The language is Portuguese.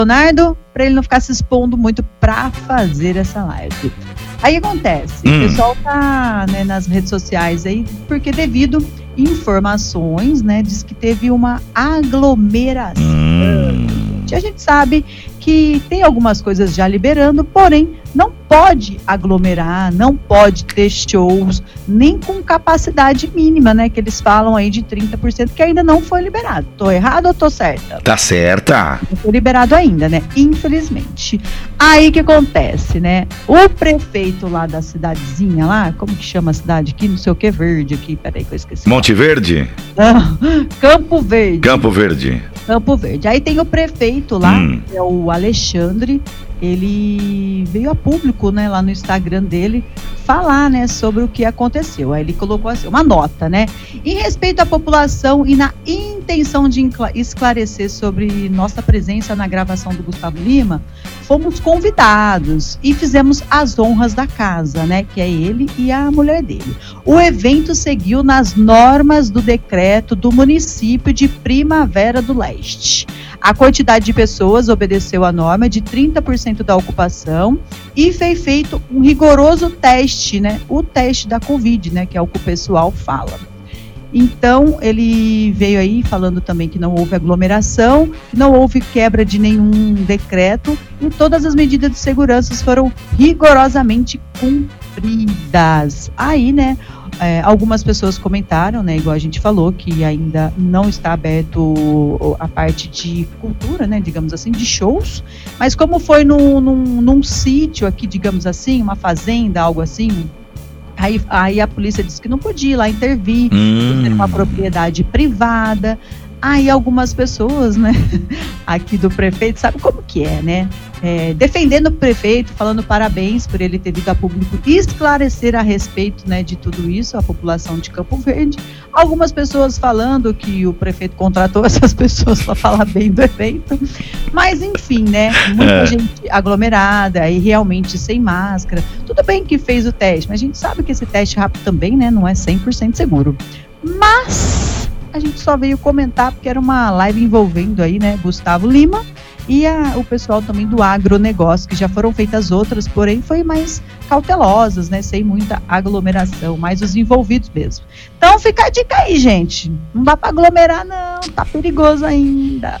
Leonardo, para ele não ficar se expondo muito para fazer essa live. Aí acontece, hum. o pessoal tá né, nas redes sociais aí, porque devido informações, né, diz que teve uma aglomeração. Hum. A gente sabe que tem algumas coisas já liberando, porém não pode aglomerar, não pode ter shows, nem com capacidade mínima, né? Que eles falam aí de 30%, que ainda não foi liberado. Tô errado ou tô certa? Tá certa. Não foi liberado ainda, né? Infelizmente. Aí que acontece, né? O prefeito lá da cidadezinha lá, como que chama a cidade aqui? Não sei o que, Verde aqui, peraí que eu esqueci. Monte Verde? Campo Verde. Campo Verde. Campo Verde. Aí tem o prefeito lá, hum. que é o Alexandre, ele veio a público, né, lá no Instagram dele, falar, né, sobre o que aconteceu. Aí ele colocou assim, uma nota, né, em respeito à população e na intenção de esclarecer sobre nossa presença na gravação do Gustavo Lima, fomos convidados e fizemos as honras da casa, né, que é ele e a mulher dele. O evento seguiu nas normas do decreto do município de Primavera do Leste. A quantidade de pessoas obedeceu à norma de 30% da ocupação e foi feito um rigoroso teste, né? O teste da Covid, né? Que é o que o pessoal fala. Então, ele veio aí falando também que não houve aglomeração, que não houve quebra de nenhum decreto e todas as medidas de segurança foram rigorosamente cumpridas. Aí, né, é, algumas pessoas comentaram, né, igual a gente falou, que ainda não está aberto a parte de cultura, né, digamos assim, de shows, mas como foi num, num, num sítio aqui, digamos assim, uma fazenda, algo assim, Aí, aí, a polícia disse que não podia ir lá intervir, hum. uma propriedade privada. Aí algumas pessoas, né, aqui do prefeito, sabe como que é, né? É, defendendo o prefeito, falando parabéns por ele ter vindo a público esclarecer a respeito né, de tudo isso, a população de Campo Verde. Algumas pessoas falando que o prefeito contratou essas pessoas para falar bem do evento. Mas, enfim, né? Muita é. gente aglomerada e realmente sem máscara. Tudo bem que fez o teste, mas a gente sabe que esse teste rápido também né, não é 100% seguro. Mas a gente só veio comentar porque era uma live envolvendo aí, né, Gustavo Lima e a, o pessoal também do agronegócio, que já foram feitas outras, porém foi mais cautelosas, né, sem muita aglomeração, mais os envolvidos mesmo. Então fica a dica aí, gente. Não dá para aglomerar não, tá perigoso ainda.